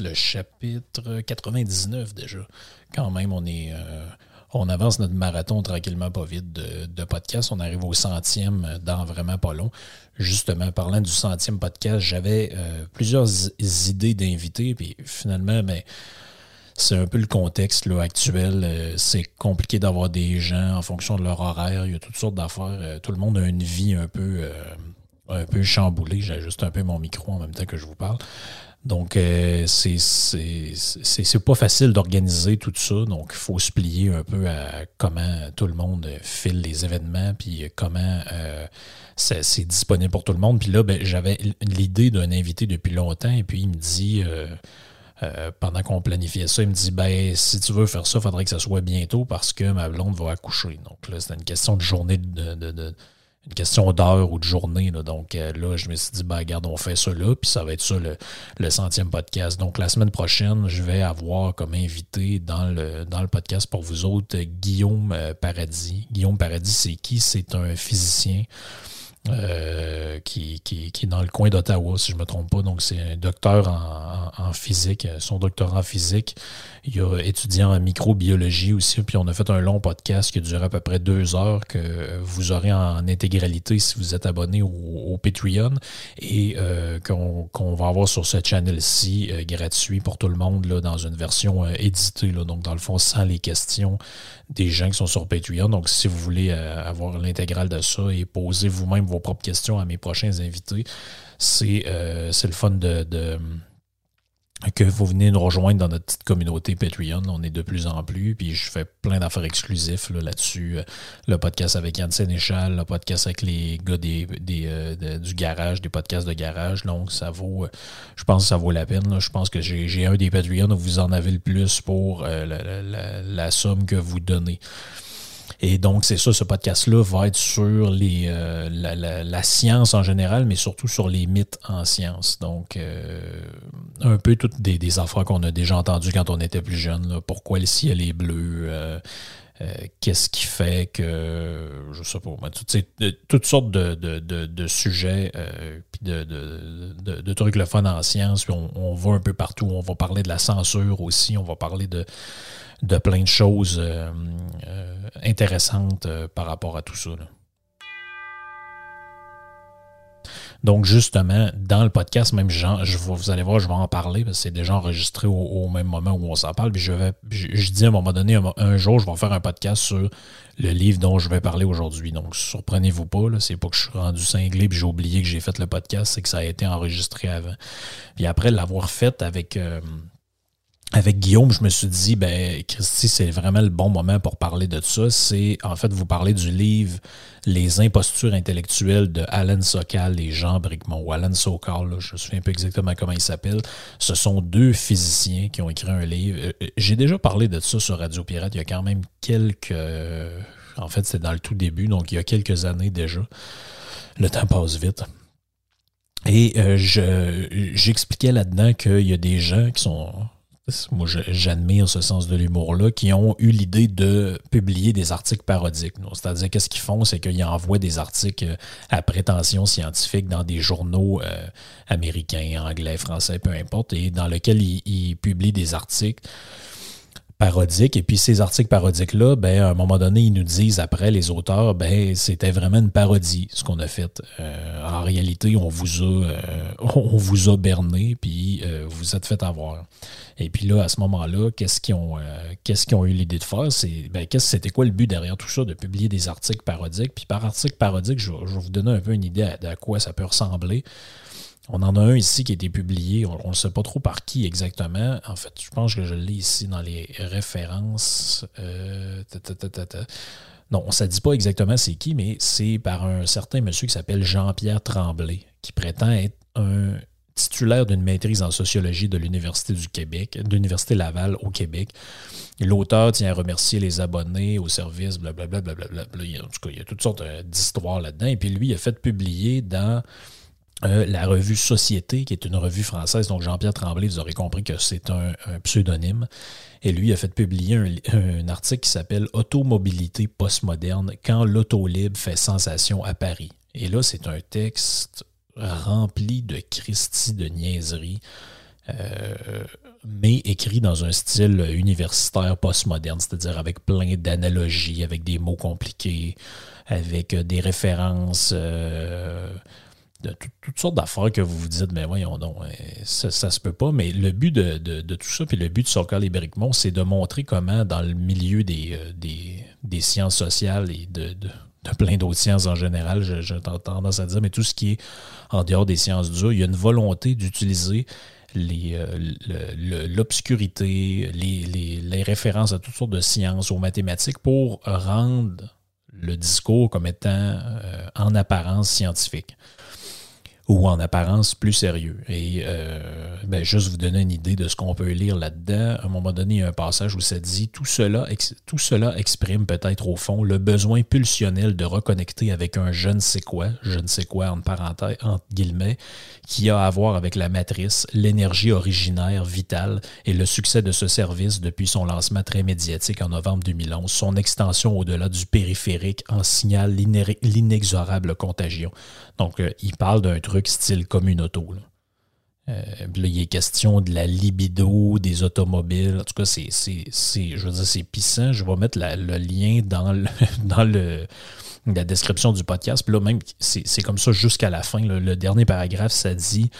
Le chapitre 99 déjà. Quand même, on est, euh, on avance notre marathon tranquillement, pas vite de, podcast. On arrive au centième dans vraiment pas long. Justement, parlant du centième podcast, j'avais euh, plusieurs idées d'invités, puis finalement, ben, c'est un peu le contexte actuel. Euh, c'est compliqué d'avoir des gens en fonction de leur horaire. Il y a toutes sortes d'affaires. Tout le monde a une vie un peu, un peu chamboulée. J'ajuste un peu mon micro en même temps que je vous parle. Donc, euh, c'est pas facile d'organiser tout ça. Donc, il faut se plier un peu à comment tout le monde file les événements, puis comment euh, c'est disponible pour tout le monde. Puis là, ben, j'avais l'idée d'un invité depuis longtemps, et puis il me dit... euh, euh, pendant qu'on planifiait ça, il me dit ben si tu veux faire ça, il faudrait que ça soit bientôt parce que ma blonde va accoucher. Donc là, c'était une question de journée de- une question d'heure ou de journée. là. Donc euh, là, je me suis dit, ben regarde, on fait ça là, puis ça va être ça le, le centième podcast. Donc la semaine prochaine, je vais avoir comme invité dans le, dans le podcast pour vous autres Guillaume euh, Paradis. Guillaume Paradis, c'est qui? C'est un physicien euh, qui, qui, qui est dans le coin d'Ottawa, si je ne me trompe pas. Donc, c'est un docteur en, physique. Son doctorat en physique, il a étudié en microbiologie aussi. Puis, on a fait un long podcast qui a duré à peu près deux heures que vous aurez en intégralité si vous êtes abonné au, Patreon et euh, qu'on va avoir sur ce channel-ci euh, gratuit pour tout le monde là, dans une version éditée. Là, donc, dans le fond, sans les questions des gens qui sont sur Patreon. Donc, si vous voulez avoir l'intégrale de ça et poser vous-même vos propres questions à mes prochains invités, c'est euh, le fun de, que vous venez nous rejoindre dans notre petite communauté Patreon. On est de plus en plus, puis je fais plein d'affaires exclusifs là, là-dessus. Euh, Le podcast avec Yann Sénéchal, le podcast avec les gars des, euh, du garage, des podcasts de garage. Donc, ça vaut, euh, je pense que ça vaut la peine. Je pense que j'ai un des Patreons où vous en avez le plus pour la somme que vous donnez. Et donc, c'est ça, ce podcast-là va être sur euh, la, science en général, mais surtout sur les mythes en science. Donc, euh, un peu toutes des, des affaires qu'on a déjà entendues quand on était plus jeune. Pourquoi le ciel est bleu? euh, Qu'est-ce qui fait que, je sais pas, toutes, sortes de, sujets, puis de, trucs le fun en science. Puis on va un peu partout. On va parler de la censure aussi. On va parler de, de plein de choses euh, euh, intéressantes euh, par rapport à tout ça. Donc, justement, dans le podcast, même je vous allez voir, je vais en parler parce que c'est déjà enregistré au, même moment où on s'en parle. Puis je vais, je, dis à un moment donné, un, jour, je vais faire un podcast sur le livre dont je vais parler aujourd'hui. Donc, surprenez-vous pas, là, c'est pas que je suis rendu cinglé puis j'ai oublié que j'ai fait le podcast, c'est que ça a été enregistré avant. Puis après l'avoir fait avec. Avec Guillaume, je me suis dit, ben, Christy, c'est vraiment le bon moment pour parler de ça. C'est, en fait, vous parler du livre Les impostures intellectuelles de Alan Sokal et Jean Bricmont, ou Alan Sokal, je me souviens peu exactement comment il s'appelle. Ce sont deux physiciens qui ont écrit un livre. Euh, euh, J'ai déjà parlé de ça sur Radio Pirate il y a quand même quelques. euh, En fait, c'est dans le tout début, donc il y a quelques années déjà. Le temps passe vite. Et je- j'expliquais là-dedans qu'il y a des gens qui sont moi j'admire ce sens de l'humour-là, qui ont eu l'idée de publier des articles parodiques. C'est-à-dire qu'est-ce qu'ils font, c'est qu'ils envoient des articles à prétention scientifique dans des journaux euh, américains, anglais, français, peu importe, et dans lesquels ils publient des articles Et puis ces articles parodiques-là, ben, à un moment donné, ils nous disent après, les auteurs, ben, c'était vraiment une parodie, ce qu'on a fait. Euh, en réalité, on vous a, euh, on vous a berné, puis euh, vous êtes fait avoir. Et puis là, à ce moment-là, qu'est-ce qu'ils ont, qu'est-ce qu'ils ont eu l'idée de faire? C'est, ben, c'était quoi le but derrière tout ça, de publier des articles parodiques? Puis par article parodique, je, vais vous donner un peu une idée à quoi ça peut ressembler. On en a un ici qui a été publié, on ne sait pas trop par qui exactement. En fait, je pense que je l'ai ici dans les références. Euh, non, on ne dit pas exactement c'est qui, mais c'est par un certain monsieur qui s'appelle Jean-Pierre Tremblay, qui prétend être un titulaire d'une maîtrise en sociologie de l'Université du Québec, de l'Université Laval au Québec. L'auteur tient à remercier les abonnés au service, blablabla. Bla, en tout cas, il y a toutes sortes euh, d'histoires là-dedans. Et puis lui, il a fait publier dans euh, la revue Société, qui est une revue française, donc Jean-Pierre Tremblay, vous aurez compris que c'est un, pseudonyme. Et lui a fait publier un, article qui s'appelle Automobilité postmoderne quand l'auto libre fait sensation à Paris. Et là, c'est un texte rempli de Christie de niaiseries, euh, mais écrit dans un style universitaire postmoderne, c'est-à-dire avec plein d'analogies, avec des mots compliqués, avec des références. Euh, de toutes sortes d'affaires que vous vous dites, mais voyons euh, ça, ça se peut pas. Mais le but de, tout ça, puis le but de Soccer et Bricmont, c'est de montrer comment, dans le milieu des, euh, des, sciences sociales et de, de, plein d'autres sciences en général, j'ai tendance à dire, mais tout ce qui est en dehors des sciences dures, il y a une volonté d'utiliser euh, l'obscurité, les, les, références à toutes sortes de sciences, aux mathématiques, pour rendre le discours comme étant en apparence scientifique ou en apparence plus sérieux. Et euh, ben, juste vous donner une idée de ce qu'on peut lire là-dedans. À un moment donné, il y a un passage où ça dit tout cela, tout cela exprime peut-être au fond le besoin pulsionnel de reconnecter avec un je ne sais quoi, je ne sais quoi entre parenthèses, entre guillemets, qui a à voir avec la matrice, l'énergie originaire, vitale et le succès de ce service depuis son lancement très médiatique en novembre 2011, son extension au-delà du périphérique en signale l'inexorable contagion. Donc, euh, il parle d'un truc style communauto. Là. Euh, là, il est question de la libido des automobiles. En tout cas, c'est, je veux dire, c'est pissant. Je vais mettre le lien dans, le, dans le, la description du podcast. Puis là, même, c'est, comme ça jusqu'à la fin. Le dernier paragraphe, ça dit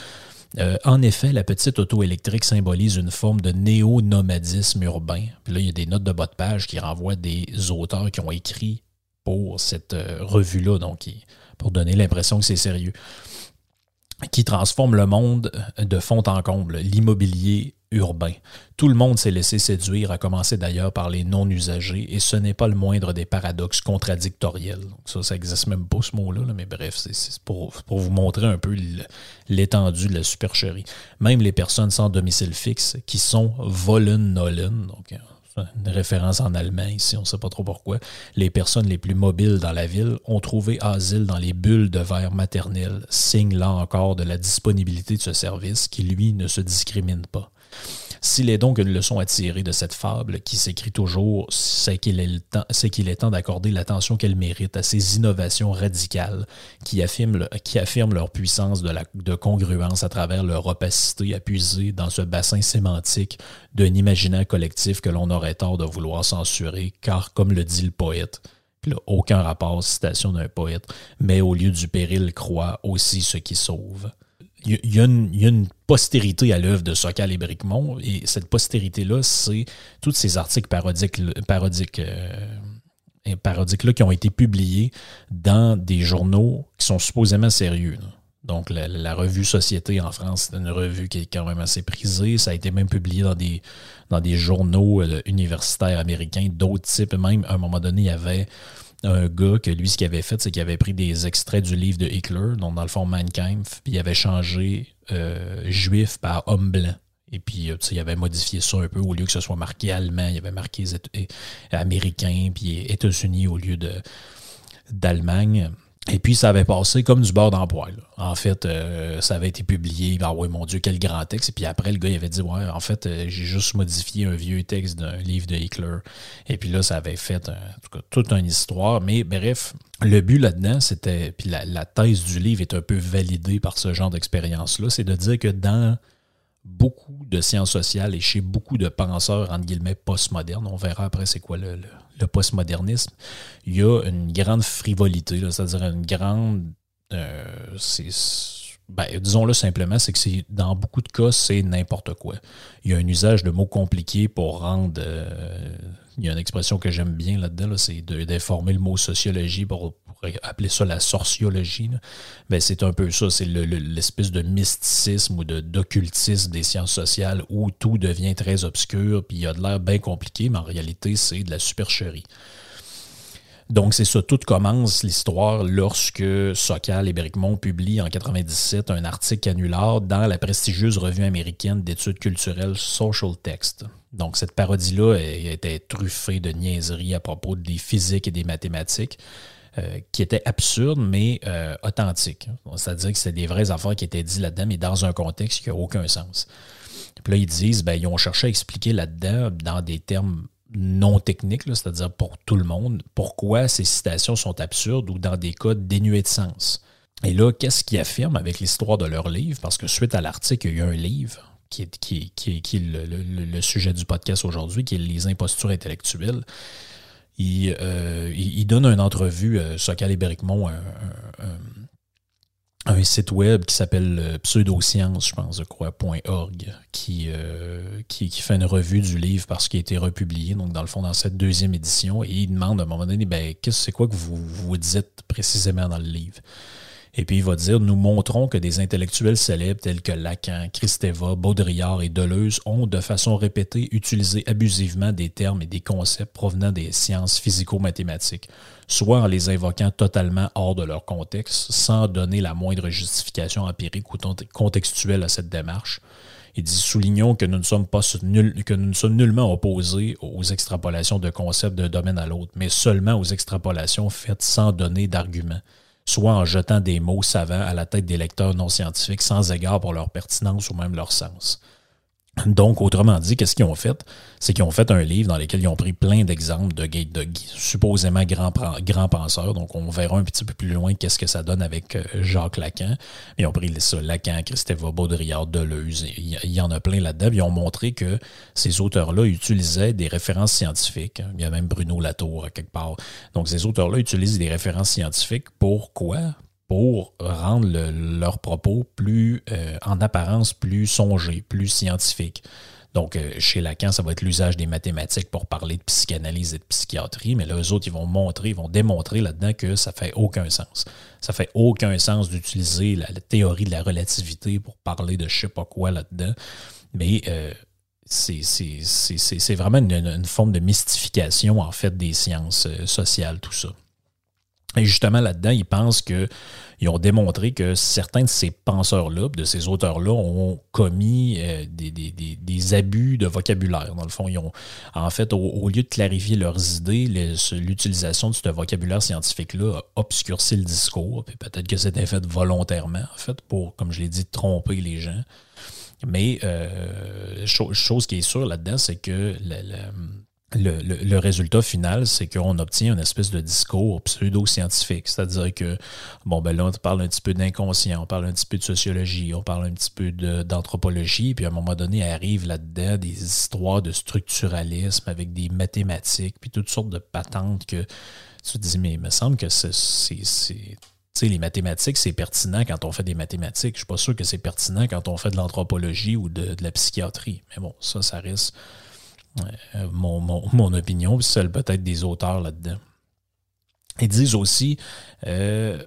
euh, En effet, la petite auto électrique symbolise une forme de néo-nomadisme urbain. Puis là, il y a des notes de bas de page qui renvoient des auteurs qui ont écrit pour cette revue-là. Donc, pour donner l'impression que c'est sérieux, qui transforme le monde de fond en comble, l'immobilier urbain. Tout le monde s'est laissé séduire, à commencer d'ailleurs par les non-usagers, et ce n'est pas le moindre des paradoxes contradictoriels. ça, ça n'existe même pas ce mot-là, mais bref, c'est pour, pour, vous montrer un peu l'étendue de la supercherie. Même les personnes sans domicile fixe, qui sont Vollen-Nollen, donc une référence en allemand ici, on ne sait pas trop pourquoi, les personnes les plus mobiles dans la ville ont trouvé asile dans les bulles de verre maternel, signe là encore de la disponibilité de ce service qui, lui, ne se discrimine pas. S'il est donc une leçon à tirer de cette fable qui s'écrit toujours, c'est qu'il est, temps, d'accorder l'attention qu'elle mérite à ces innovations radicales qui affirment, leur puissance de congruence à travers leur opacité à puiser dans ce bassin sémantique d'un imaginaire collectif que l'on aurait tort de vouloir censurer, car comme le dit le poète, aucun rapport, citation d'un poète, mais au lieu du péril croit aussi ce qui sauve il y, a une postérité à l'œuvre de Socal et Bricmont, et cette postérité-là, c'est tous ces articles parodiques, parodiques, euh, parodiques là, qui ont été publiés dans des journaux qui sont supposément sérieux. Donc, la, revue Société en France, c'est une revue qui est quand même assez prisée. Ça a été même publié dans des, dans des journaux euh, universitaires américains, d'autres types. Même, à un moment donné, il y avait un gars que lui, ce qu'il avait fait, c'est qu'il avait pris des extraits du livre de Hitler, donc dans le fond Mein Kampf, puis il avait changé euh, juif par homme blanc. Et puis, euh, il avait modifié ça un peu. Au lieu que ce soit marqué allemand, il avait marqué américain, puis États-Unis au lieu d'Allemagne. Et puis, ça avait passé comme du beurre d'emploi. En fait, euh, ça avait été publié. Ah ouais, mon Dieu, quel grand texte. Et puis après, le gars, avait dit Ouais, en fait, euh, j'ai juste modifié un vieux texte d'un livre de Hitler. Et puis là, ça avait fait toute une histoire. Mais bref, le but là-dedans, c'était. Puis la, la, thèse du livre est un peu validée par ce genre d'expérience-là. C'est de dire que dans beaucoup de sciences sociales et chez beaucoup de penseurs, entre guillemets, postmodernes, on verra après c'est quoi le, postmodernisme, il y a une grande frivolité, c'est-à-dire une grande... Euh, ben, disons-le simplement, c'est que dans beaucoup de cas, c'est n'importe quoi. Il y a un usage de mots compliqués pour rendre euh, il y a une expression que j'aime bien là-dedans, c'est d'informer le mot sociologie pour, appeler ça la sorciologie. Ben, c'est un peu ça, c'est l'espèce de mysticisme ou d'occultisme des sciences sociales où tout devient très obscur, puis il y a de l'air bien compliqué, mais en réalité, c'est de la supercherie. Donc, c'est ça, tout commence l'histoire lorsque Sokal et Bricmont publient en 97 un article canular dans la prestigieuse revue américaine d'études culturelles Social Text. Donc, cette parodie-là était truffée de niaiseries à propos des physiques et des mathématiques. Euh, qui étaient absurdes, mais euh, authentiques. C'est-à-dire que c'était des vraies affaires qui étaient dites là-dedans, mais dans un contexte qui n'a aucun sens. Puis là, ils disent, ben, ils ont cherché à expliquer là-dedans, dans des termes non techniques, c'est-à-dire pour tout le monde, pourquoi ces citations sont absurdes ou dans des cas dénués de sens. Et là, qu'est-ce qu'ils affirment avec l'histoire de leur livre? Parce que suite à l'article, il y a un livre qui est, le, sujet du podcast aujourd'hui, qui est Les impostures intellectuelles. Il, euh, il, donne une entrevue, euh, Socal et Bericmont, un, un, site web qui s'appelle euh, Pseudoscience, je pense, je crois, .org, qui, qui, qui, fait une revue du livre parce qu'il a été republié, donc dans le fond, dans cette deuxième édition, et il demande à un moment donné, ben, qu'est-ce c'est quoi que vous, vous dites précisément dans le livre? Et puis il va dire Nous montrons que des intellectuels célèbres tels que Lacan, Kristeva, Baudrillard et Deleuze ont de façon répétée utilisé abusivement des termes et des concepts provenant des sciences physico-mathématiques, soit en les invoquant totalement hors de leur contexte, sans donner la moindre justification empirique ou contextuelle à cette démarche. Il dit Soulignons que nous ne sommes pas que nous ne sommes nullement opposés aux extrapolations de concepts d'un domaine à l'autre, mais seulement aux extrapolations faites sans donner d'arguments soit en jetant des mots savants à la tête des lecteurs non scientifiques sans égard pour leur pertinence ou même leur sens. Donc, autrement dit, qu'est-ce qu'ils ont fait? C'est qu'ils ont fait un livre dans lequel ils ont pris plein d'exemples de, de, supposément grands, penseurs. Donc, on verra un petit peu plus loin qu'est-ce que ça donne avec euh, Jacques Lacan. Ils ont pris ça, Lacan, Christophe Baudrillard, Deleuze. Il y en a plein là-dedans. Ils ont montré que ces auteurs-là utilisaient des références scientifiques. Il y a même Bruno Latour, quelque part. Donc, ces auteurs-là utilisent des références scientifiques. Pourquoi? Pour rendre leurs propos plus, euh, en apparence, plus songés, plus scientifiques. Donc, euh, chez Lacan, ça va être l'usage des mathématiques pour parler de psychanalyse et de psychiatrie, mais là, eux autres, ils vont montrer, ils vont démontrer là-dedans que ça fait aucun sens. Ça fait aucun sens d'utiliser la, théorie de la relativité pour parler de je sais pas quoi là-dedans. Mais euh, c'est vraiment une, une, forme de mystification, en fait, des sciences sociales, tout ça. Et justement, là-dedans, ils pensent que ils ont démontré que certains de ces penseurs-là, de ces auteurs-là, ont commis euh, des, abus de vocabulaire. Dans le fond, ils ont, en fait, au, lieu de clarifier leurs idées, l'utilisation de ce vocabulaire scientifique-là a obscurci le discours. Peut-être que c'était fait volontairement, en fait, pour, comme je l'ai dit, tromper les gens. Mais euh, chose qui est sûre là-dedans, c'est que le, résultat final, c'est qu'on obtient une espèce de discours pseudo-scientifique. C'est-à-dire que, bon, ben là, on parle un petit peu d'inconscient, on parle un petit peu de sociologie, on parle un petit peu d'anthropologie, puis à un moment donné, arrive là-dedans des histoires de structuralisme avec des mathématiques, puis toutes sortes de patentes que tu te dis, mais il me semble que c'est. Les mathématiques, c'est pertinent quand on fait des mathématiques. Je suis pas sûr que c'est pertinent quand on fait de l'anthropologie ou de, de la psychiatrie. Mais bon, ça, ça reste euh, mon, mon, opinion, celle peut-être des auteurs là-dedans. Ils disent aussi, euh,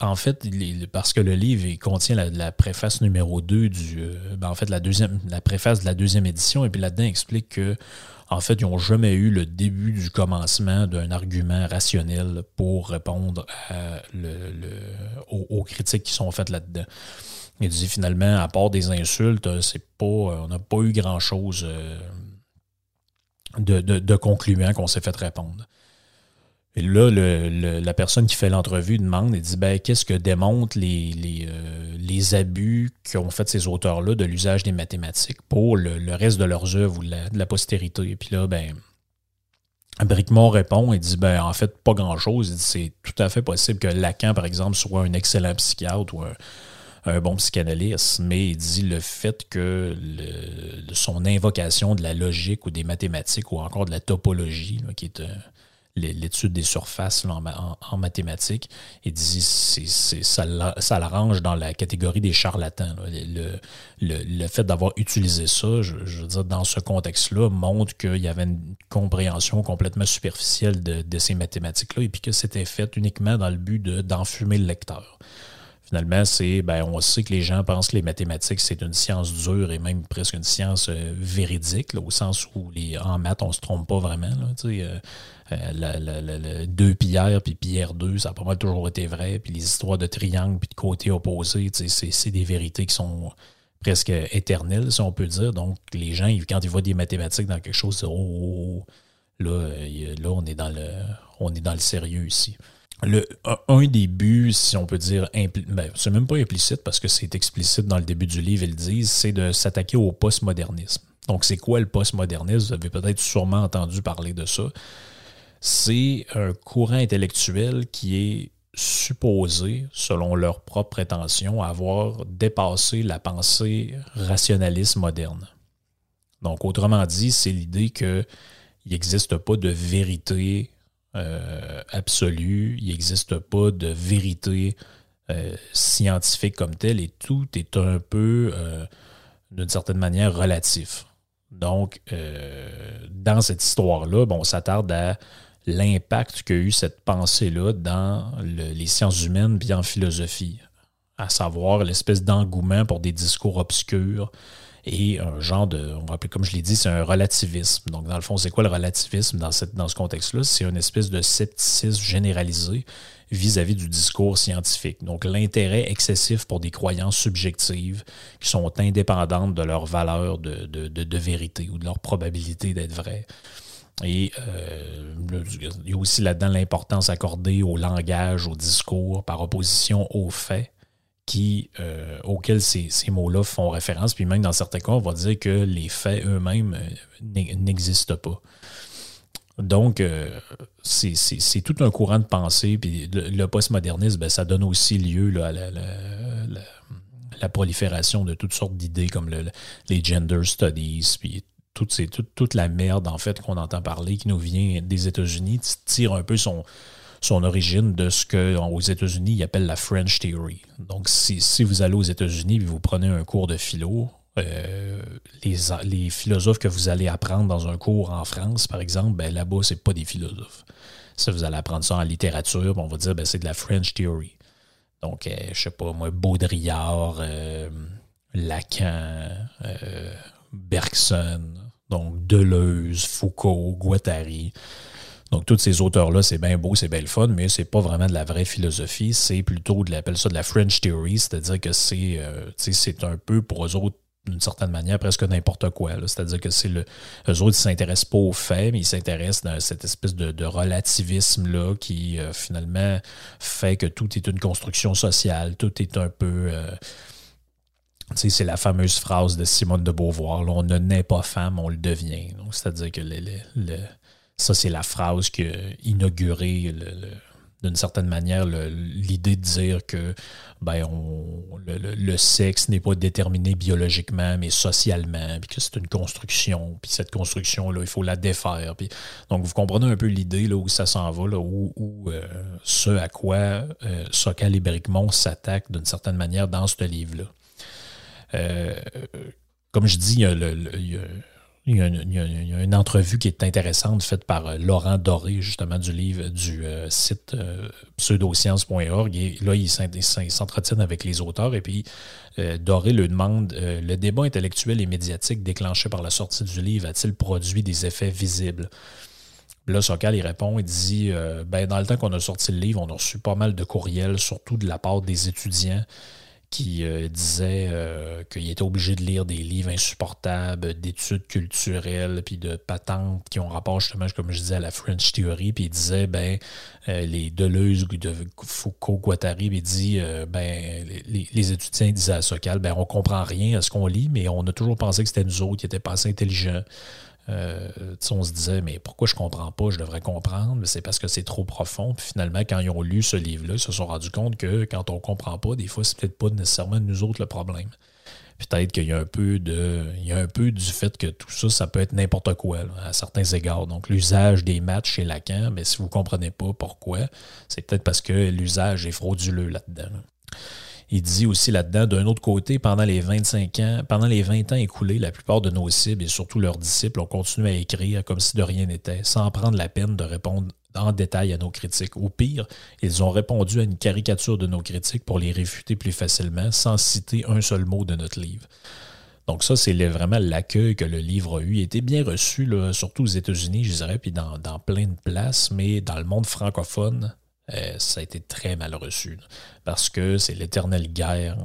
en fait, parce que le livre contient la, préface numéro 2 du. Euh, ben, en fait, la deuxième, la préface de la deuxième édition, et puis là-dedans, explique que, en fait, ils n'ont jamais eu le début du commencement d'un argument rationnel pour répondre aux, critiques qui sont faites là-dedans. Il dit finalement, à part des insultes, c'est pas, on n'a pas eu grand-chose de, concluants qu'on s'est fait répondre. Et là, la personne qui fait l'entrevue demande et dit ben, qu'est-ce que démontrent les, les, abus qu'ont fait ces auteurs-là de l'usage des mathématiques pour le, reste de leurs œuvres ou de la, postérité? Et puis là, ben, Bricmont répond et dit ben en fait pas grand chose. c'est tout à fait possible que Lacan, par exemple, soit un excellent psychiatre ou un, bon psychanalyste, mais il dit le fait que son invocation de la logique ou des mathématiques ou encore de la topologie, qui est l'étude des surfaces en, mathématiques, il dit c'est, ça, l'arrange dans la catégorie des charlatans. Le, le, fait d'avoir utilisé ça, je, veux dire, dans ce contexte-là, montre qu'il y avait une compréhension complètement superficielle de, ces mathématiques-là et puis que c'était fait uniquement dans le but d'enfumer le lecteur. Finalement, c'est, ben, on sait que les gens pensent que les mathématiques, c'est une science dure et même presque une science euh, véridique, au sens où les, en maths, on se trompe pas vraiment. Là, euh, euh, deux pierres puis pierre 2, ça a pas mal toujours été vrai. Puis les histoires de triangles puis de côtés opposés, c'est des vérités qui sont presque éternelles, si on peut dire. Donc, les gens, quand ils voient des mathématiques dans quelque chose, disent, oh, oh, oh là, là, on est dans le, on est dans le sérieux ici le, un des buts, si on peut dire, ben, c'est même pas implicite parce que c'est explicite dans le début du livre, ils le disent, c'est de s'attaquer au postmodernisme. Donc, c'est quoi le postmodernisme? Vous avez peut-être sûrement entendu parler de ça. C'est un courant intellectuel qui est supposé, selon leurs propres prétentions, avoir dépassé la pensée rationaliste moderne. Donc, autrement dit, c'est l'idée qu'il n'existe pas de vérité euh, absolu, il n'existe pas de vérité euh, scientifique comme telle et tout est un peu, euh, d'une certaine manière, relatif. Donc, dans cette histoire-là, bon, on s'attarde à l'impact qu'a eu cette pensée-là dans les sciences humaines puis en philosophie, à savoir l'espèce d'engouement pour des discours obscurs, et un genre de, on va appeler, comme je l'ai dit, c'est un relativisme. Donc, dans le fond, c'est quoi le relativisme dans, ce contexte-là? C'est une espèce de scepticisme généralisé vis-à-vis du discours scientifique. Donc, l'intérêt excessif pour des croyances subjectives qui sont indépendantes de leur valeur de, de, vérité ou de leur probabilité d'être vraies. Et euh, il y a aussi là-dedans l'importance accordée au langage, au discours, par opposition aux faits euh, auxquels ces, mots-là font référence. Puis même dans certains cas, on va dire que les faits eux-mêmes euh, n'existent pas. Donc, euh, c'est tout un courant de pensée. Puis le, postmodernisme, ben, ça donne aussi lieu à la, prolifération de toutes sortes d'idées comme les gender studies, puis toute, toute la merde, en fait, qu'on entend parler, qui nous vient des États-Unis, tire un peu son, son origine de ce qu'aux États-Unis, ils appellent la French Theory. Donc, si, vous allez aux États-Unis et vous prenez un cours de philo, euh, les, philosophes que vous allez apprendre dans un cours en France, par exemple, ben là-bas, ce pas des philosophes. Ça, vous allez apprendre ça en littérature, on va dire ben, c'est de la French Theory. Donc, je euh, je sais pas, moi, Baudrillard, euh, Lacan, Bergson, donc Deleuze, Foucault, Guattari. Donc, tous ces auteurs-là, c'est bien beau, c'est bien le fun, mais c'est pas vraiment de la vraie philosophie. C'est plutôt, de l'appelle ça de la French Theory, c'est-à-dire que c'est euh, c'est un peu pour eux autres d'une certaine manière, presque n'importe quoi. C'est-à-dire que c'est le. Eux autres, ils s'intéressent pas aux faits, mais ils s'intéressent à cette espèce de, relativisme-là qui, euh, finalement, fait que tout est une construction sociale, tout est un peu. Euh, c'est la fameuse phrase de Simone de Beauvoir, on ne naît pas femme, on le devient. C'est-à-dire que le ça, c'est la phrase qui a inauguré, d'une certaine manière, l'idée de dire que ben, le, sexe n'est pas déterminé biologiquement, mais socialement, puis que c'est une construction, puis cette construction-là, il faut la défaire. Donc, vous comprenez un peu l'idée là, où ça s'en va, là, où, euh, ce à quoi euh, Sokal et s'attaquent d'une certaine manière dans ce livre-là. Euh, comme je dis, il y a, le, il y, a une, entrevue qui est intéressante faite par euh, Laurent Doré, justement, du livre du euh, site euh, pseudoscience.org. Et là, il s'entretient avec les auteurs. Et puis, Doré lui demande Le débat intellectuel et médiatique déclenché par la sortie du livre a-t-il produit des effets visibles Là, Sokal, il répond, il dit ben, Dans le temps qu'on a sorti le livre, on a reçu pas mal de courriels, surtout de la part des étudiants qui euh, disait euh, qu'il était obligé de lire des livres insupportables d'études culturelles puis de patentes qui ont rapport justement, comme je disais, à la French Theory. Puis il disait, ben, euh, les Deleuze de Foucault, Guattari, il dit, ben, les, étudiants disaient à Socal, ben, on comprend rien à ce qu'on lit, mais on a toujours pensé que c'était nous autres qui étaient pas assez intelligents. Euh, on se disait, mais pourquoi je comprends pas, je devrais comprendre, mais c'est parce que c'est trop profond. Puis finalement, quand ils ont lu ce livre-là, ils se sont rendus compte que quand on comprend pas, des fois, c'est peut-être pas nécessairement nous autres le problème. Peut-être qu'il y a un peu de. Il y a un peu du fait que tout ça, ça peut être n'importe quoi à certains égards. Donc, l'usage des matchs chez Lacan, mais si vous ne comprenez pas pourquoi, c'est peut-être parce que l'usage est frauduleux là-dedans. Il dit aussi là-dedans, d'un autre côté, pendant les 25 ans, pendant les 20 ans écoulés, la plupart de nos cibles et surtout leurs disciples ont continué à écrire comme si de rien n'était, sans prendre la peine de répondre en détail à nos critiques. Au pire, ils ont répondu à une caricature de nos critiques pour les réfuter plus facilement, sans citer un seul mot de notre livre. Donc ça, c'est vraiment l'accueil que le livre a eu. Il était bien reçu, surtout aux États-Unis, je dirais, puis dans, dans, plein de places, mais dans le monde francophone, euh, ça a été très mal reçu. parce que c'est l'éternelle guerre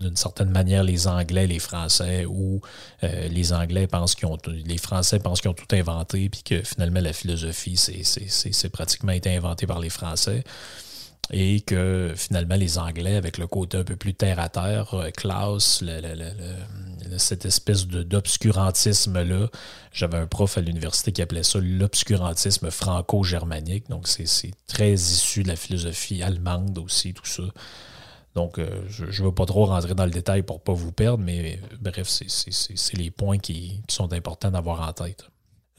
d'une certaine manière les Anglais, les Français, ou euh, les Anglais pensent qu'ils ont les Français pensent qu'ils ont tout inventé, puis que finalement la philosophie, c'est pratiquement été inventé par les Français et que finalement les Anglais, avec le côté un peu plus terre à terre, euh, Klaus, cette espèce d'obscurantisme-là, j'avais un prof à l'université qui appelait ça l'obscurantisme franco-germanique, donc c'est très issu de la philosophie allemande aussi, tout ça. Donc, euh, je ne veux pas trop rentrer dans le détail pour ne pas vous perdre, mais bref, c'est les points qui sont importants d'avoir en tête.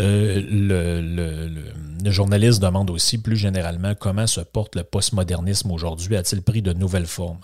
Euh, le, journaliste demande aussi plus généralement comment se porte le postmodernisme aujourd'hui, a-t-il pris de nouvelles formes?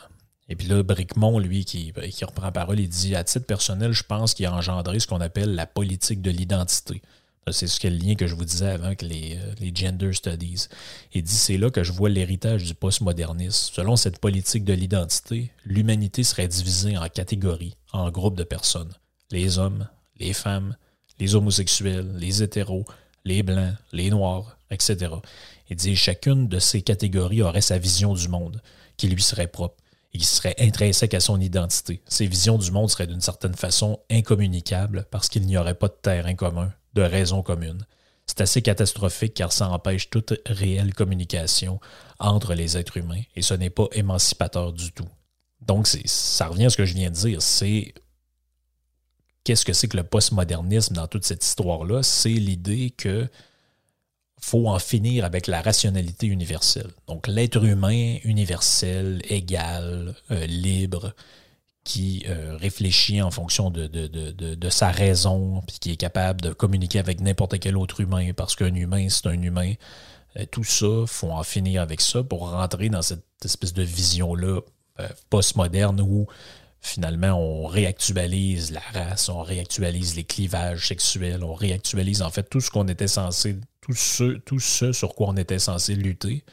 Et puis là, Bricmont, lui, qui, qui reprend parole, il dit À titre personnel, je pense qu'il a engendré ce qu'on appelle la politique de l'identité. C'est ce le lien que je vous disais avant avec les, euh, les gender studies. Il dit c'est là que je vois l'héritage du postmodernisme. Selon cette politique de l'identité, l'humanité serait divisée en catégories, en groupes de personnes. Les hommes, les femmes, les homosexuels, les hétéros, les blancs, les noirs, etc. Il dit chacune de ces catégories aurait sa vision du monde qui lui serait propre et qui serait intrinsèque à son identité. Ces visions du monde seraient d'une certaine façon incommunicables parce qu'il n'y aurait pas de terrain commun, de raison commune. C'est assez catastrophique car ça empêche toute réelle communication entre les êtres humains et ce n'est pas émancipateur du tout. Donc, ça revient à ce que je viens de dire. C'est qu'est-ce que c'est que le postmodernisme dans toute cette histoire-là? C'est l'idée que faut en finir avec la rationalité universelle. Donc l'être humain universel, égal, euh, libre, qui euh, réfléchit en fonction de, de, sa raison, puis qui est capable de communiquer avec n'importe quel autre humain, parce qu'un humain, c'est un humain. Euh, tout ça, faut en finir avec ça pour rentrer dans cette espèce de vision-là postmoderne où finalement, on réactualise la race, on réactualise les clivages sexuels, on réactualise en fait tout ce qu'on était censé, tout ce, tout ce sur quoi on était censé lutter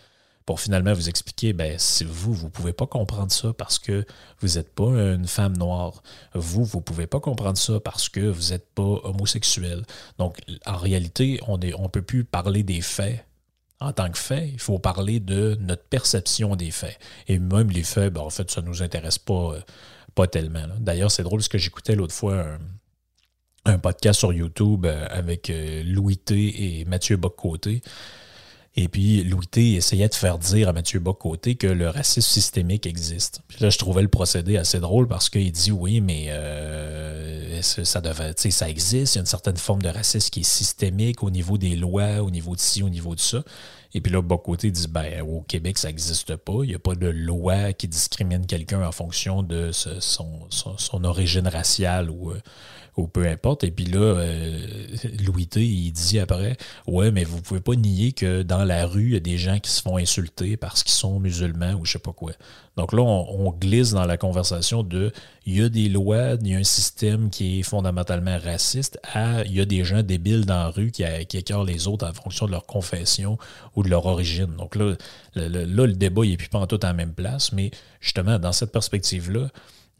pour finalement vous expliquer, ben, si vous, vous ne pouvez pas comprendre ça parce que vous n'êtes pas une femme noire. Vous, vous ne pouvez pas comprendre ça parce que vous n'êtes pas homosexuel. Donc, en réalité, on ne on peut plus parler des faits en tant que fait, il faut parler de notre perception des faits. Et même les faits, ben, en fait, ça ne nous intéresse pas euh, tellement. D'ailleurs, c'est drôle parce que j'écoutais l'autre fois un, podcast sur YouTube euh, avec euh, Louis T et Mathieu Boccoté. Et puis, Louis T essayait de faire dire à Mathieu Bocoté que le racisme systémique existe. Là, je trouvais le procédé assez drôle parce qu'il dit oui, mais euh, ça devait, ça existe? Il y a une certaine forme de racisme qui est systémique au niveau des lois, au niveau de ci, au niveau de ça. Et puis là, Bocoté dit ben, au Québec, ça n'existe pas. Il n'y a pas de loi qui discrimine quelqu'un en fonction de son, son, origine raciale ou, euh, ou peu importe. Et puis là, euh, Louis T, il dit après Ouais, mais vous pouvez pas nier que dans la rue, il y a des gens qui se font insulter parce qu'ils sont musulmans ou je sais pas quoi. Donc là, on, glisse dans la conversation de il y a des lois, il y a un système qui est fondamentalement raciste, à il y a des gens débiles dans la rue qui, écœurent les autres en fonction de leur confession ou de leur origine. Donc là, le, là, le débat, il n'est plus pas en tout à la même place, mais justement, dans cette perspective-là,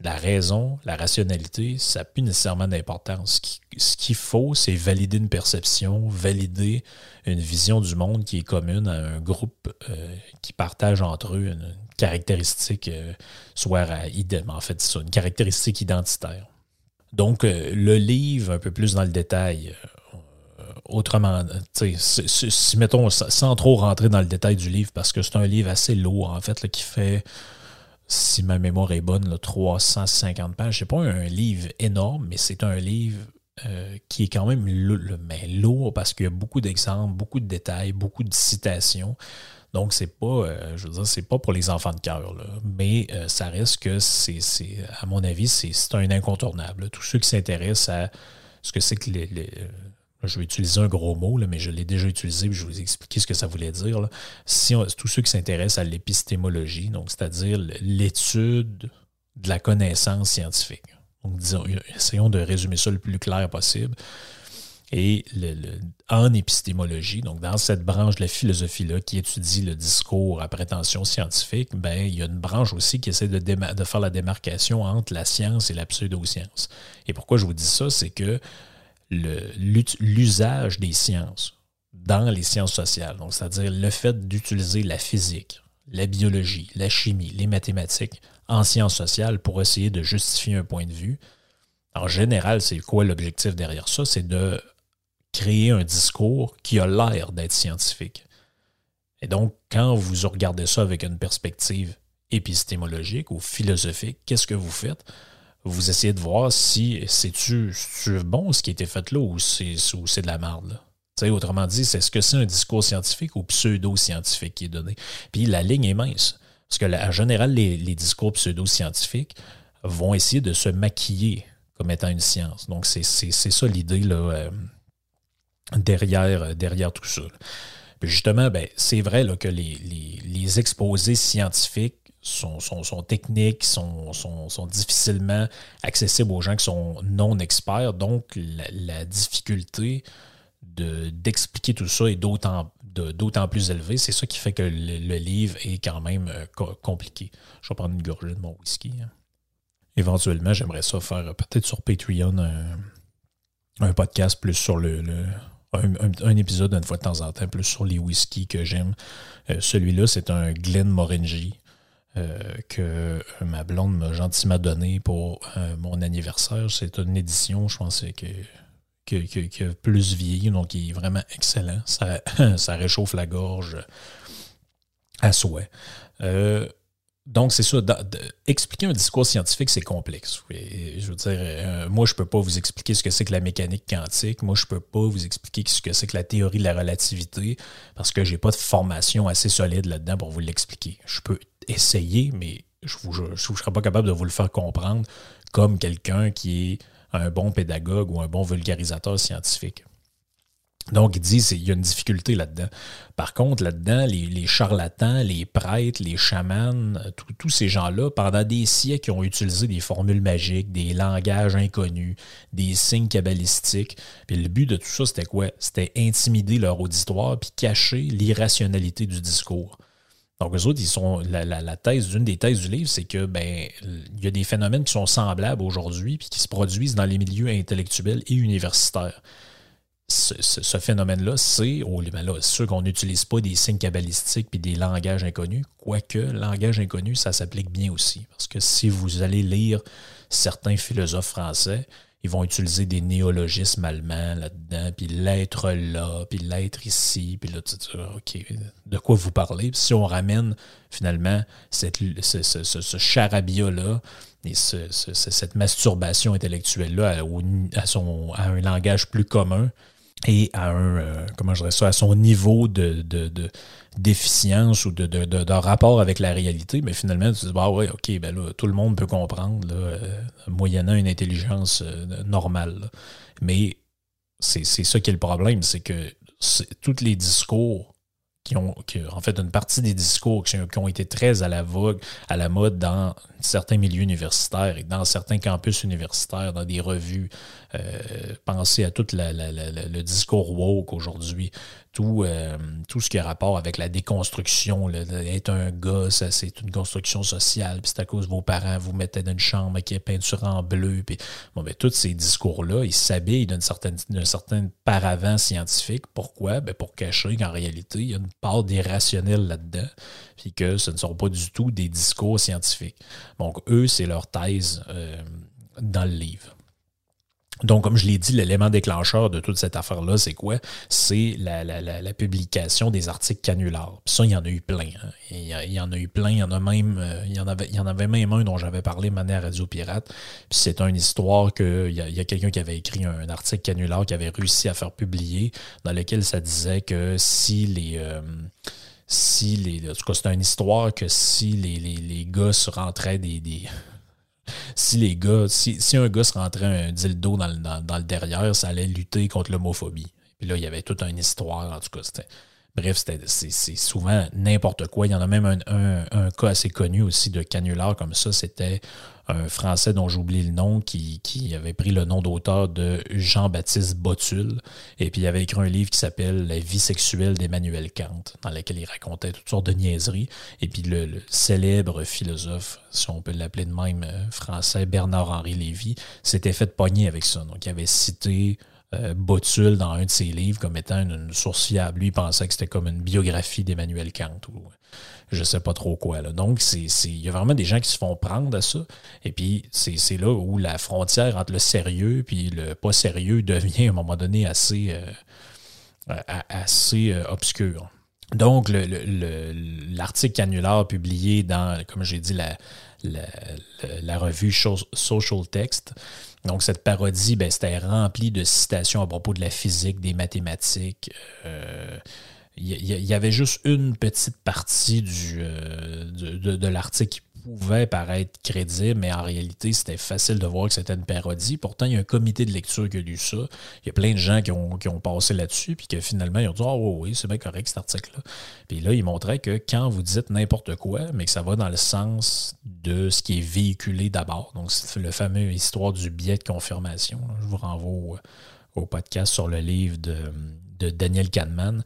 la raison, la rationalité, ça n'a plus nécessairement d'importance. Ce qu'il faut, c'est valider une perception, valider une vision du monde qui est commune à un groupe euh, qui partage entre eux une, caractéristique, euh, soit à, en fait, une caractéristique identitaire. Donc, euh, le livre, un peu plus dans le détail, autrement, si, si, mettons, sans trop rentrer dans le détail du livre, parce que c'est un livre assez lourd, en fait, qui fait si ma mémoire est bonne, 350 pages. C'est pas un livre énorme, mais c'est un livre euh, qui est quand même lourd parce qu'il y a beaucoup d'exemples, beaucoup de détails, beaucoup de citations. Donc, c'est pas, euh, je veux dire, c'est pas pour les enfants de cœur, mais euh, ça reste que c'est, à mon avis, c'est, un incontournable. Tous ceux qui s'intéressent à ce que c'est que les, je vais utiliser un gros mot, là, mais je l'ai déjà utilisé, puis je vais vous expliquer ce que ça voulait dire. Si tous ceux qui s'intéressent à l'épistémologie, donc c'est-à-dire l'étude de la connaissance scientifique. Donc, disons, essayons de résumer ça le plus clair possible. Et en épistémologie, donc dans cette branche de la philosophie-là qui étudie le discours à prétention scientifique, ben, il y a une branche aussi qui essaie de, de faire la démarcation entre la science et la pseudo-science. Et pourquoi je vous dis ça, c'est que l'usage des sciences dans les sciences sociales, donc c'est-à-dire le fait d'utiliser la physique, la biologie, la chimie, les mathématiques en sciences sociales pour essayer de justifier un point de vue. En général, c'est quoi l'objectif derrière ça? C'est de créer un discours qui a l'air d'être scientifique. Et donc, quand vous regardez ça avec une perspective épistémologique ou philosophique, qu'est-ce que vous faites? Vous essayez de voir si c'est-tu bon ce qui a été fait là ou c'est de la merde. Autrement dit, c'est ce que c'est un discours scientifique ou pseudo-scientifique qui est donné. Puis la ligne est mince. Parce que général, les, discours pseudo-scientifiques vont essayer de se maquiller comme étant une science. Donc, c'est ça l'idée euh, derrière, derrière tout ça. Puis justement, ben, c'est vrai là, que les, les, exposés scientifiques sont, techniques, sont, sont, difficilement accessibles aux gens qui sont non experts. Donc, la, difficulté d'expliquer tout ça est d'autant plus élevée. C'est ça qui fait que le, livre est quand même euh, compliqué. Je vais prendre une gorgée de mon whisky. Hein. Éventuellement, j'aimerais ça faire peut-être sur Patreon un, podcast plus sur le, un, épisode une fois de temps en temps, plus sur les whiskies que j'aime. Euh, celui-là, c'est un Glen Morangy. Euh, que ma blonde m'a gentiment donné pour euh, mon anniversaire. C'est une édition, je pense, que, qui a plus vieilli, donc qui est vraiment excellent. Ça, ça réchauffe la gorge à souhait. Euh, donc, c'est ça. expliquer un discours scientifique, c'est complexe. je veux dire, moi, je ne peux pas vous expliquer ce que c'est que la mécanique quantique. Moi, je ne peux pas vous expliquer ce que c'est que la théorie de la relativité parce que je n'ai pas de formation assez solide là-dedans pour vous l'expliquer. Je peux essayer, mais je ne serais pas capable de vous le faire comprendre comme quelqu'un qui est un bon pédagogue ou un bon vulgarisateur scientifique. Donc, il dit qu'il y a une difficulté là-dedans. Par contre, là-dedans, les, charlatans, les prêtres, les chamans, tous ces gens-là, pendant des siècles, ont utilisé des formules magiques, des langages inconnus, des signes cabalistiques. Puis le but de tout ça, c'était quoi? C'était intimider leur auditoire puis cacher l'irrationalité du discours. Donc, eux autres, ils sont. La, thèse, une des thèses du livre, c'est que ben, il y a des phénomènes qui sont semblables aujourd'hui puis qui se produisent dans les milieux intellectuels et universitaires. Ce, phénomène-là, c'est oh, ben là, sûr qu'on n'utilise pas des signes cabalistiques puis des langages inconnus, quoique langage inconnu, ça s'applique bien aussi. Parce que si vous allez lire certains philosophes français, ils vont utiliser des néologismes allemands là-dedans, puis l'être là, puis l'être ici, puis là, tu dis, OK, de quoi vous parlez? si on ramène finalement ce, charabia-là, et cette masturbation intellectuelle-là à un langage plus commun, et à un, euh, comment je dirais ça, à son niveau de, déficience ou de, de, rapport avec la réalité, mais finalement, tu dis, bah ouais, ok, ben là, tout le monde peut comprendre, là, euh, moyennant une intelligence euh, normale. Mais c'est ça qui est le problème, c'est que tous les discours qui ont, en fait, une partie des discours qui, ont été très à la vogue, à la mode dans certains milieux universitaires et dans certains campus universitaires, dans des revues. Euh, pensez à tout le discours woke aujourd'hui, tout, euh, tout ce qui a rapport avec la déconstruction. être un gars, c'est une construction sociale, puis c'est à cause de vos parents vous mettez dans une chambre qui est peinture en bleu. Puis, bon, ben, tous ces discours-là, ils s'habillent d'un certain, certain paravent scientifique. Pourquoi? Ben, pour cacher qu'en réalité, il y a une part d'irrationnel là-dedans, puis que ce ne sont pas du tout des discours scientifiques. Donc, eux, c'est leur thèse euh, dans le livre. Donc, comme je l'ai dit, l'élément déclencheur de toute cette affaire-là, c'est quoi? C'est la, publication des articles canulars. Puis ça, il y en a eu plein. Hein. Il, y en a eu plein. Il y en a même, euh, il y en avait, il y en avait même un dont j'avais parlé mané à Radio Pirate. Puis c'est une histoire qu'il y a, quelqu'un qui avait écrit un, article canular qui avait réussi à faire publier, dans lequel ça disait que si les. Euh, si les. En tout cas, c'était une histoire que si les, les, les gars se rentraient des si les gars, si, si, un gars se rentrait un dildo dans le, dans, le derrière, ça allait lutter contre l'homophobie. Puis là, il y avait toute une histoire, en tout cas. Bref, c'est souvent n'importe quoi. Il y en a même un, cas assez connu aussi de canular comme ça. C'était un Français dont j'oublie le nom, qui, avait pris le nom d'auteur de Jean-Baptiste Botul, et puis il avait écrit un livre qui s'appelle La vie sexuelle d'Emmanuel Kant, dans lequel il racontait toutes sortes de niaiseries. Et puis le, célèbre philosophe, si on peut l'appeler de même euh, français, Bernard-Henri Lévy, s'était fait pogner avec ça. Donc il avait cité euh, Botul dans un de ses livres comme étant une, source fiable. Lui, il pensait que c'était comme une biographie d'Emmanuel Kant ou je sais pas trop quoi. Donc, il y a vraiment des gens qui se font prendre à ça. Et puis, c'est là où la frontière entre le sérieux et le pas sérieux devient à un moment donné assez, euh, assez euh, obscur. Donc, l'article canular publié dans, comme j'ai dit, la, la, revue Social Text. Donc, cette parodie, ben, c'était rempli de citations à propos de la physique, des mathématiques. Euh, il y, avait juste une petite partie euh, de, l'article pouvait paraître crédible, mais en réalité, c'était facile de voir que c'était une parodie. Pourtant, il y a un comité de lecture qui a lu ça. Il y a plein de gens qui ont, qui ont passé là-dessus, puis que finalement, ils ont dit Ah, oh, oui, c'est bien correct cet article-là. Puis là, il montrait que quand vous dites n'importe quoi, mais que ça va dans le sens de ce qui est véhiculé d'abord, donc c'est le fameux histoire du biais de confirmation. Je vous renvoie au, podcast sur le livre de, de Daniel Kahneman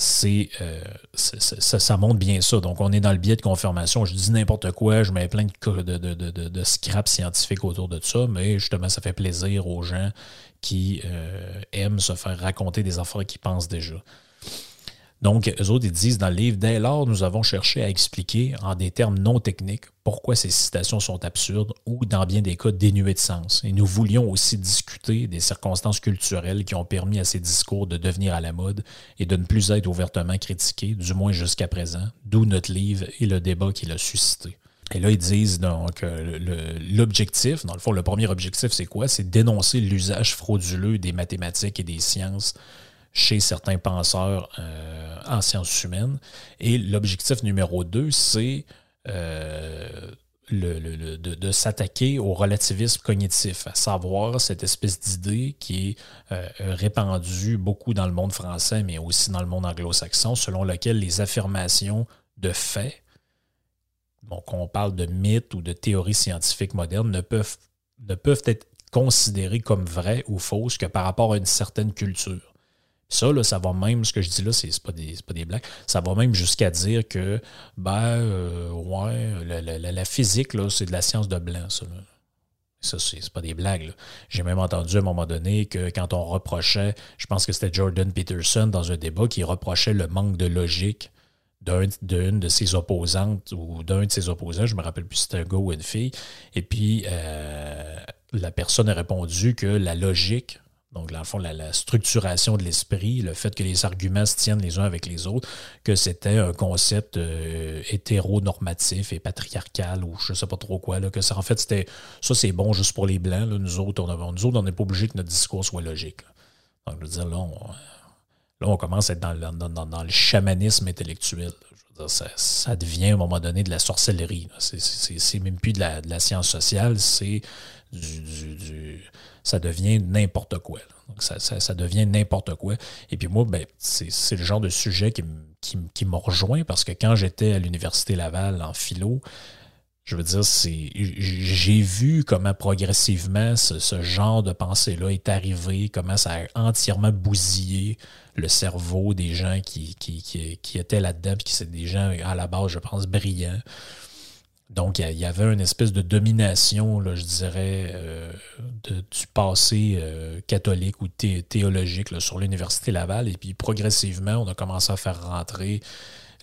c'est euh, ça, montre bien ça. Donc, on est dans le biais de confirmation. Je dis n'importe quoi, je mets plein de, de, scraps scientifiques autour de ça, mais justement, ça fait plaisir aux gens qui euh, aiment se faire raconter des affaires qu'ils pensent déjà. Donc, eux autres, ils disent dans le livre, dès lors, nous avons cherché à expliquer en des termes non techniques pourquoi ces citations sont absurdes ou, dans bien des cas, dénuées de sens. Et nous voulions aussi discuter des circonstances culturelles qui ont permis à ces discours de devenir à la mode et de ne plus être ouvertement critiqués, du moins jusqu'à présent, d'où notre livre et le débat qu'il a suscité. Et là, ils disent donc euh, l'objectif, dans le fond, le premier objectif, c'est quoi? C'est dénoncer l'usage frauduleux des mathématiques et des sciences chez certains penseurs euh, en sciences humaines. Et l'objectif numéro deux, c'est euh, de, s'attaquer au relativisme cognitif, à savoir cette espèce d'idée qui est euh, répandue beaucoup dans le monde français, mais aussi dans le monde anglo-saxon, selon laquelle les affirmations de faits, donc on parle de mythes ou de théories scientifiques modernes, ne peuvent être considérées comme vraies ou fausses que par rapport à une certaine culture. Ça, là, ça va même, ce que je dis là, c'est pas, des, pas des blagues, ça va même jusqu'à dire que, ben, euh, ouais, la, physique, là, c'est de la science de blanc, ça. Ça, c'est pas des blagues. J'ai même entendu à un moment donné que quand on reprochait, je pense que c'était Jordan Peterson dans un débat qui reprochait le manque de logique d'une de ses opposantes ou d'un de ses opposants, je me rappelle plus si c'était un gars ou une fille, et puis euh, la personne a répondu que la logique, donc, dans le fond, la, structuration de l'esprit, le fait que les arguments se tiennent les uns avec les autres, que c'était un concept euh, hétéronormatif et patriarcal ou je ne sais pas trop quoi, là, que ça, en fait, c'était ça, c'est bon juste pour les Blancs. nous autres, on nous autres, on n'est pas obligé que notre discours soit logique. Donc, je veux dire, là, on, là, on commence à être dans, dans, le chamanisme intellectuel. Ça, devient à un moment donné de la sorcellerie. C'est même plus de la, science sociale, c'est ça devient n'importe quoi. Donc ça, devient n'importe quoi. Et puis moi, ben, c'est le genre de sujet qui, qui, qui m'a rejoint parce que quand j'étais à l'Université Laval en philo, je veux dire, j'ai vu comment progressivement ce, genre de pensée-là est arrivé, comment ça a entièrement bousillé le cerveau des gens qui, qui, étaient là-dedans, puis qui c'est des gens à la base, je pense, brillants. Donc, il y avait une espèce de domination, je dirais, euh, du passé euh, catholique ou théologique sur l'Université Laval. Et puis, progressivement, on a commencé à faire rentrer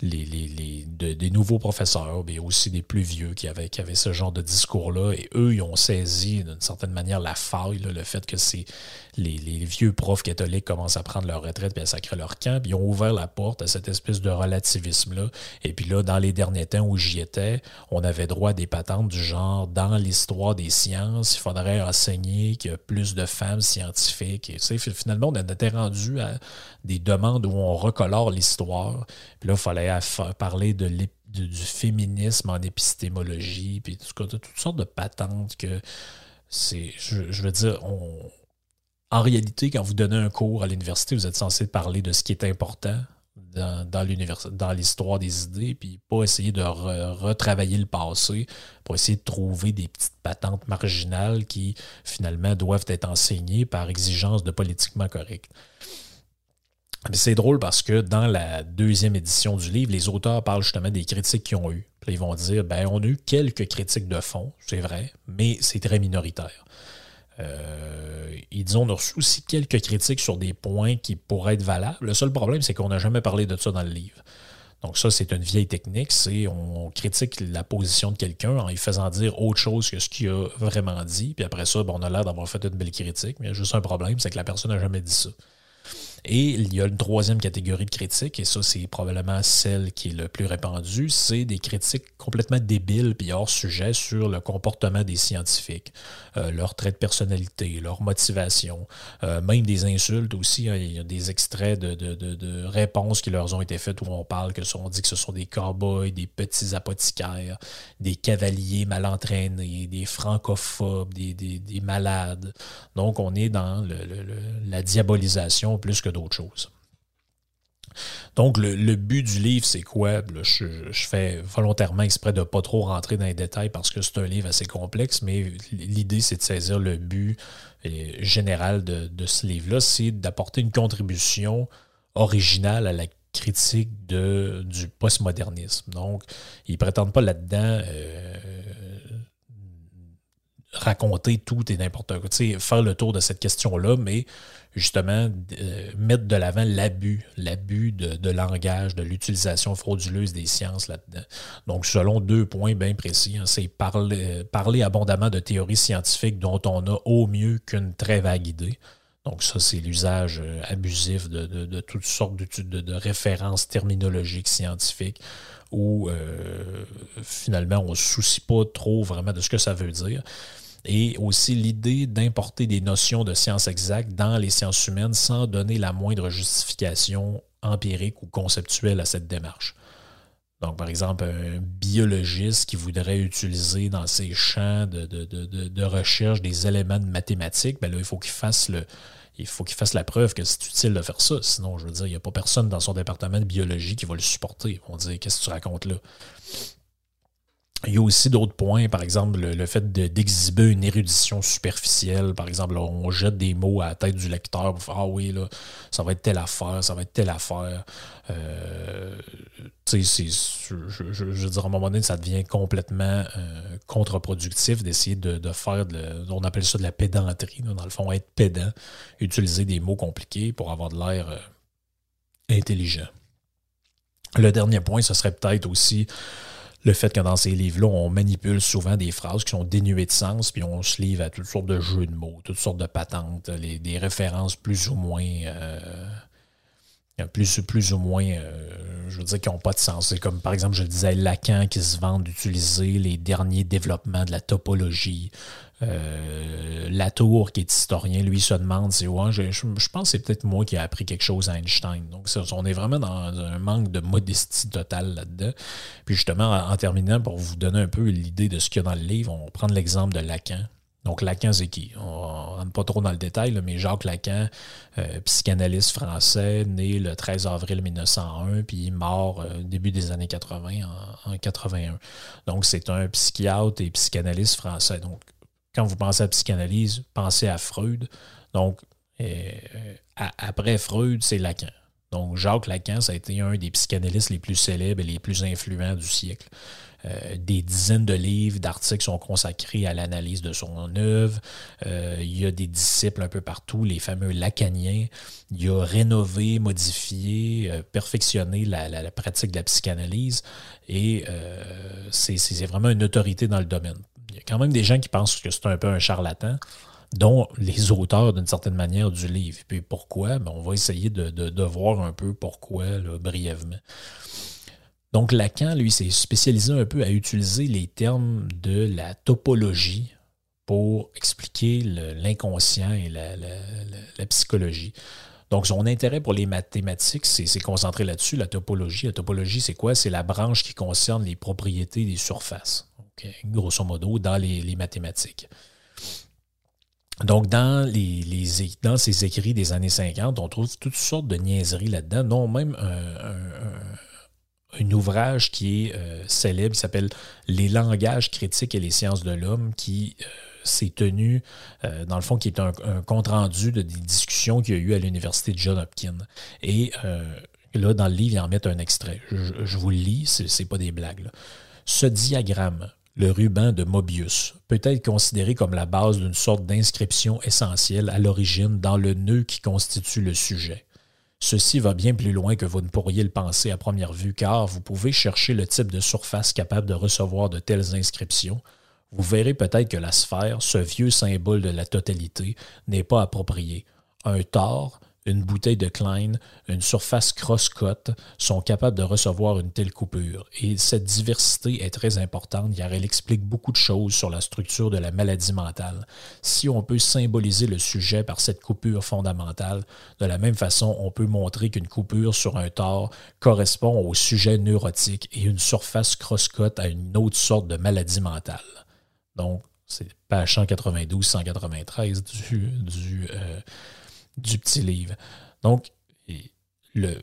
des nouveaux professeurs, mais aussi des plus vieux qui avaient, qui avaient ce genre de discours-là. Et eux, ils ont saisi d'une certaine manière la faille, le fait que c'est les, vieux profs catholiques commencent à prendre leur retraite et à sacrer leur camp. Puis ils ont ouvert la porte à cette espèce de relativisme-là. Et puis là, dans les derniers temps où j'y étais, on avait droit à des patentes du genre dans l'histoire des sciences, il faudrait enseigner qu'il y a plus de femmes scientifiques. Et, finalement, on était rendu à des demandes où on recolore l'histoire. Puis là, il fallait parler de du féminisme en épistémologie, puis tout, toutes sortes de patentes que c'est, je, veux dire, en réalité, quand vous donnez un cours à l'université, vous êtes censé parler de ce qui est important dans, l'histoire des idées, puis pas essayer de retravailler le passé pour essayer de trouver des petites patentes marginales qui, finalement, doivent être enseignées par exigence de politiquement correct. C'est drôle parce que dans la deuxième édition du livre, les auteurs parlent justement des critiques qu'ils ont eues. Puis ils vont dire ben, on a eu quelques critiques de fond, c'est vrai, mais c'est très minoritaire. Euh, ils a reçu aussi quelques critiques sur des points qui pourraient être valables. Le seul problème, c'est qu'on n'a jamais parlé de ça dans le livre. Donc, ça, c'est une vieille technique. C'est on critique la position de quelqu'un en lui faisant dire autre chose que ce qu'il a vraiment dit. Puis après ça, ben, on a l'air d'avoir fait une belle critique. Mais il y a juste un problème, c'est que la personne n'a jamais dit ça. Et il y a une troisième catégorie de critiques, et ça, c'est probablement celle qui est le plus répandue, c'est des critiques complètement débiles puis hors sujet sur le comportement des scientifiques, euh, leur trait de personnalité, leur motivation, euh, même des insultes aussi. Hein. il y a des extraits de, réponses qui leur ont été faites où on parle que on dit que ce sont des cowboys, des petits apothicaires, des cavaliers mal entraînés, des francophobes, des, malades. Donc, on est dans la diabolisation plus que d'autres choses. Donc, le, but du livre, c'est quoi? je, fais volontairement exprès de ne pas trop rentrer dans les détails parce que c'est un livre assez complexe, mais l'idée, c'est de saisir le but euh, général de, ce livre-là, c'est d'apporter une contribution originale à la critique du postmodernisme. Donc, ils ne prétendent pas là-dedans euh, raconter tout et n'importe quoi, faire le tour de cette question-là, mais justement euh, mettre de l'avant l'abus, l'abus de, langage, de l'utilisation frauduleuse des sciences. Donc, selon deux points bien précis, hein, c'est parler, parler abondamment de théories scientifiques dont on a au mieux qu'une très vague idée. Donc, ça, c'est l'usage euh, abusif de, toutes sortes de, de, références terminologiques scientifiques où euh, finalement on ne se soucie pas trop vraiment de ce que ça veut dire et aussi l'idée d'importer des notions de sciences exactes dans les sciences humaines sans donner la moindre justification empirique ou conceptuelle à cette démarche. Donc, par exemple, un biologiste qui voudrait utiliser dans ses champs de, recherche des éléments de mathématiques, ben là, il faut qu'il fasse le, il faut qu'il fasse la preuve que c'est utile de faire ça. Sinon, je veux dire, il n'y a pas personne dans son département de biologie qui va le supporter. On dit Qu'est-ce que tu racontes là? Il y a aussi d'autres points, par exemple le, fait d'exhiber une érudition superficielle. Par exemple, on jette des mots à la tête du lecteur pour faire Ah oui, là, ça va être telle affaire, ça va être telle affaire. Euh, je, je, veux dire, à un moment donné, ça devient complètement euh, contre-productif d'essayer de, faire, de, on appelle ça de la pédanterie, dans le fond, être pédant, utiliser des mots compliqués pour avoir de l'air euh, intelligent. Le dernier point, ce serait peut-être aussi le fait que dans ces livres-là, on manipule souvent des phrases qui sont dénuées de sens, puis on se livre à toutes sortes de jeux de mots, toutes sortes de patentes, des références plus ou moins euh, plus, ou moins, je veux dire, qui n'ont pas de sens. C'est comme, par exemple, je le disais, Lacan qui se vante d'utiliser les derniers développements de la topologie. Latour, qui est historien, lui, se demande si ouais, je, pense que c'est peut-être moi qui ai appris quelque chose à Einstein. Donc, on est vraiment dans un manque de modestie totale là-dedans. Puis, justement, en, en, terminant, pour vous donner un peu l'idée de ce qu'il y a dans le livre, on prend l'exemple de Lacan. Donc, Lacan, c'est qui? On ne rentre pas trop dans le détail, mais Jacques Lacan, euh, psychanalyste français, né le 13 avril 1901, puis mort euh, début des années 80, en, 81. Donc, c'est un psychiatre et psychanalyste français. Donc, quand vous pensez à psychanalyse, pensez à Freud. Donc, euh, après Freud, c'est Lacan. Donc, Jacques Lacan, ça a été un des psychanalystes les plus célèbres et les plus influents du siècle. Euh, des dizaines de livres, d'articles sont consacrés à l'analyse de son œuvre. Euh, il y a des disciples un peu partout, les fameux lacaniens. Il a rénové, modifié, perfectionné la, pratique de la psychanalyse et c'est vraiment une autorité dans le domaine. Il y a quand même des gens qui pensent que c'est un peu un charlatan dont les auteurs, d'une certaine manière, du livre. Puis pourquoi? Ben, on va essayer de, voir un peu pourquoi, brièvement. Donc Lacan, lui, s'est spécialisé un peu à utiliser les termes de la topologie pour expliquer l'inconscient et la, psychologie. Donc, son intérêt pour les mathématiques, c'est concentré là-dessus, la topologie. La topologie, c'est quoi? C'est la branche qui concerne les propriétés des surfaces, grosso modo, dans les, mathématiques. Donc, dans, les, dans ces écrits des années 50, on trouve toutes sortes de niaiseries là-dedans, non même un, un ouvrage qui est euh, célèbre, qui s'appelle Les langages critiques et les sciences de l'homme, qui euh, s'est tenu, euh, dans le fond, qui est un, compte-rendu de des discussions qu'il y a eu à l'Université de John Hopkins. Et là, dans le livre, il en met un extrait. Je, vous le lis, c'est pas des blagues. Ce diagramme, le ruban de Mobius, peut être considéré comme la base d'une sorte d'inscription essentielle à l'origine dans le nœud qui constitue le sujet. Ceci va bien plus loin que vous ne pourriez le penser à première vue, car vous pouvez chercher le type de surface capable de recevoir de telles inscriptions. Vous verrez peut-être que la sphère, ce vieux symbole de la totalité, n'est pas approprié. Un tort, une bouteille de Klein, une surface cross-cut sont capables de recevoir une telle coupure. Et cette diversité est très importante car elle explique beaucoup de choses sur la structure de la maladie mentale. Si on peut symboliser le sujet par cette coupure fondamentale, de la même façon, on peut montrer qu'une coupure sur un tort correspond au sujet neurotique et une surface cross-cut à une autre sorte de maladie mentale. Donc, c'est page 192-193 du, euh, du petit livre. Donc, là,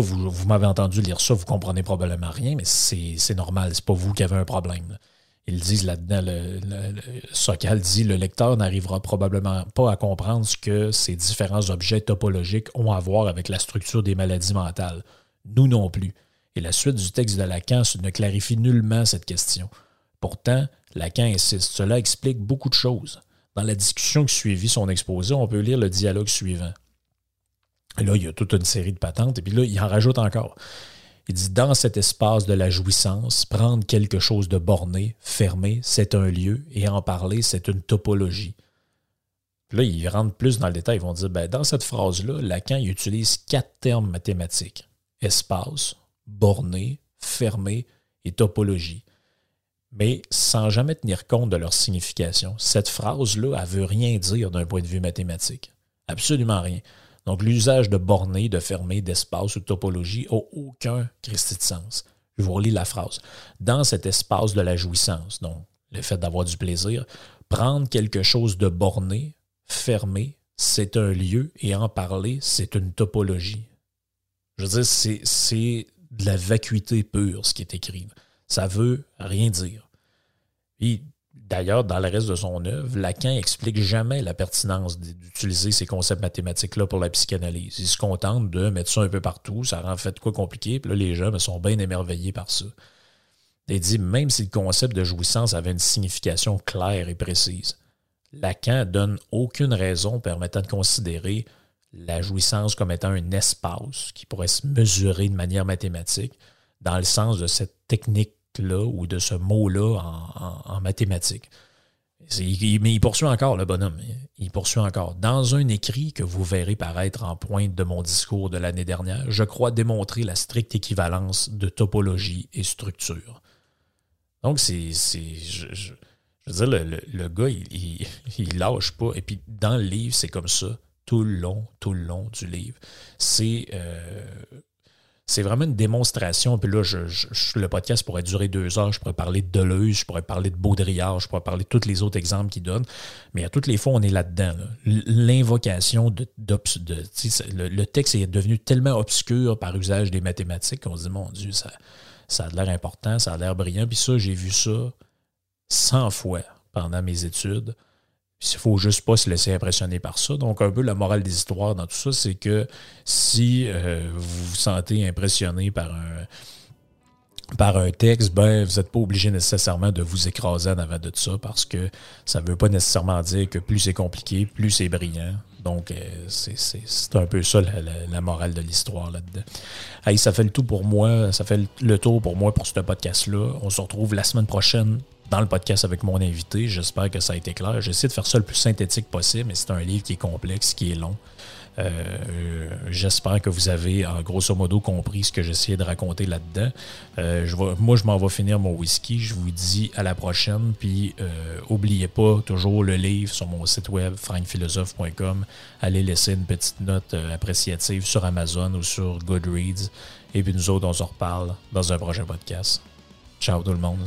vous, m'avez entendu lire ça, vous comprenez probablement rien, mais c'est normal, c'est pas vous qui avez un problème. Ils disent là-dedans, Sokal dit le lecteur n'arrivera probablement pas à comprendre ce que ces différents objets topologiques ont à voir avec la structure des maladies mentales. Nous non plus. Et la suite du texte de Lacan ne clarifie nullement cette question. Pourtant, Lacan insiste. Cela explique beaucoup de choses. Dans la discussion qui suivit son exposé, on peut lire le dialogue suivant. là, il y a toute une série de patentes, et puis là, il en rajoute encore. Il dit Dans cet espace de la jouissance, prendre quelque chose de borné, fermé, c'est un lieu, et en parler, c'est une topologie. Là, ils rentrent plus dans le détail. Ils vont dire ben, Dans cette phrase-là, Lacan il utilise quatre termes mathématiques espace, borné, fermé et topologie mais sans jamais tenir compte de leur signification. Cette phrase-là, elle veut rien dire d'un point de vue mathématique. Absolument rien. Donc, l'usage de borné, de fermé, d'espace ou de topologie n'a aucun Christi de sens. Je vous relis la phrase. Dans cet espace de la jouissance, donc le fait d'avoir du plaisir, prendre quelque chose de borné, fermé, c'est un lieu et en parler, c'est une topologie. Je veux dire, c'est de la vacuité pure, ce qui est écrit. Ça veut rien dire. Et d'ailleurs, dans le reste de son œuvre, Lacan explique jamais la pertinence d'utiliser ces concepts mathématiques-là pour la psychanalyse. Il se contente de mettre ça un peu partout, ça rend fait quoi compliqué, puis là, les gens sont bien émerveillés par ça. Il dit, même si le concept de jouissance avait une signification claire et précise, Lacan donne aucune raison permettant de considérer la jouissance comme étant un espace qui pourrait se mesurer de manière mathématique dans le sens de cette technique là ou de ce mot-là en, mathématiques. mais il poursuit encore, le bonhomme. Il poursuit encore. Dans un écrit que vous verrez paraître en pointe de mon discours de l'année dernière, je crois démontrer la stricte équivalence de topologie et structure. Donc, c'est. Je, veux dire, le, gars, il, il, lâche pas. Et puis, dans le livre, c'est comme ça, tout le long, tout le long du livre. C'est. Euh, c'est vraiment une démonstration. Puis là, le podcast pourrait durer deux heures. Je pourrais parler de Deleuze, je pourrais parler de Baudrillard, je pourrais parler de tous les autres exemples qu'il donne. Mais à toutes les fois, on est là-dedans. L'invocation de, le, texte est devenu tellement obscur par usage des mathématiques qu'on se dit, mon Dieu, ça, ça a l'air important, ça a l'air brillant. Puis ça, j'ai vu ça 100 fois pendant mes études. Il faut juste pas se laisser impressionner par ça. Donc, un peu la morale des histoires dans tout ça, c'est que si euh, vous vous sentez impressionné par un, par un texte, ben, vous n'êtes pas obligé nécessairement de vous écraser en avant de ça parce que ça ne veut pas nécessairement dire que plus c'est compliqué, plus c'est brillant. Donc, euh, c'est un peu ça la, morale de l'histoire là-dedans. Hey, ça fait le tout pour moi. Ça fait le tour pour moi pour ce podcast-là. On se retrouve la semaine prochaine dans le podcast avec mon invité. J'espère que ça a été clair. J'essaie de faire ça le plus synthétique possible, mais c'est un livre qui est complexe, qui est long. Euh, j'espère que vous avez, grosso modo, compris ce que j'essayais de raconter là-dedans. Euh, moi, je m'en vais finir mon whisky. Je vous dis à la prochaine. Puis, euh, pas toujours le livre sur mon site web, frankphilosophe.com. Allez laisser une petite note appréciative sur Amazon ou sur Goodreads. Et puis, nous autres, on se reparle dans un prochain podcast. Ciao tout le monde.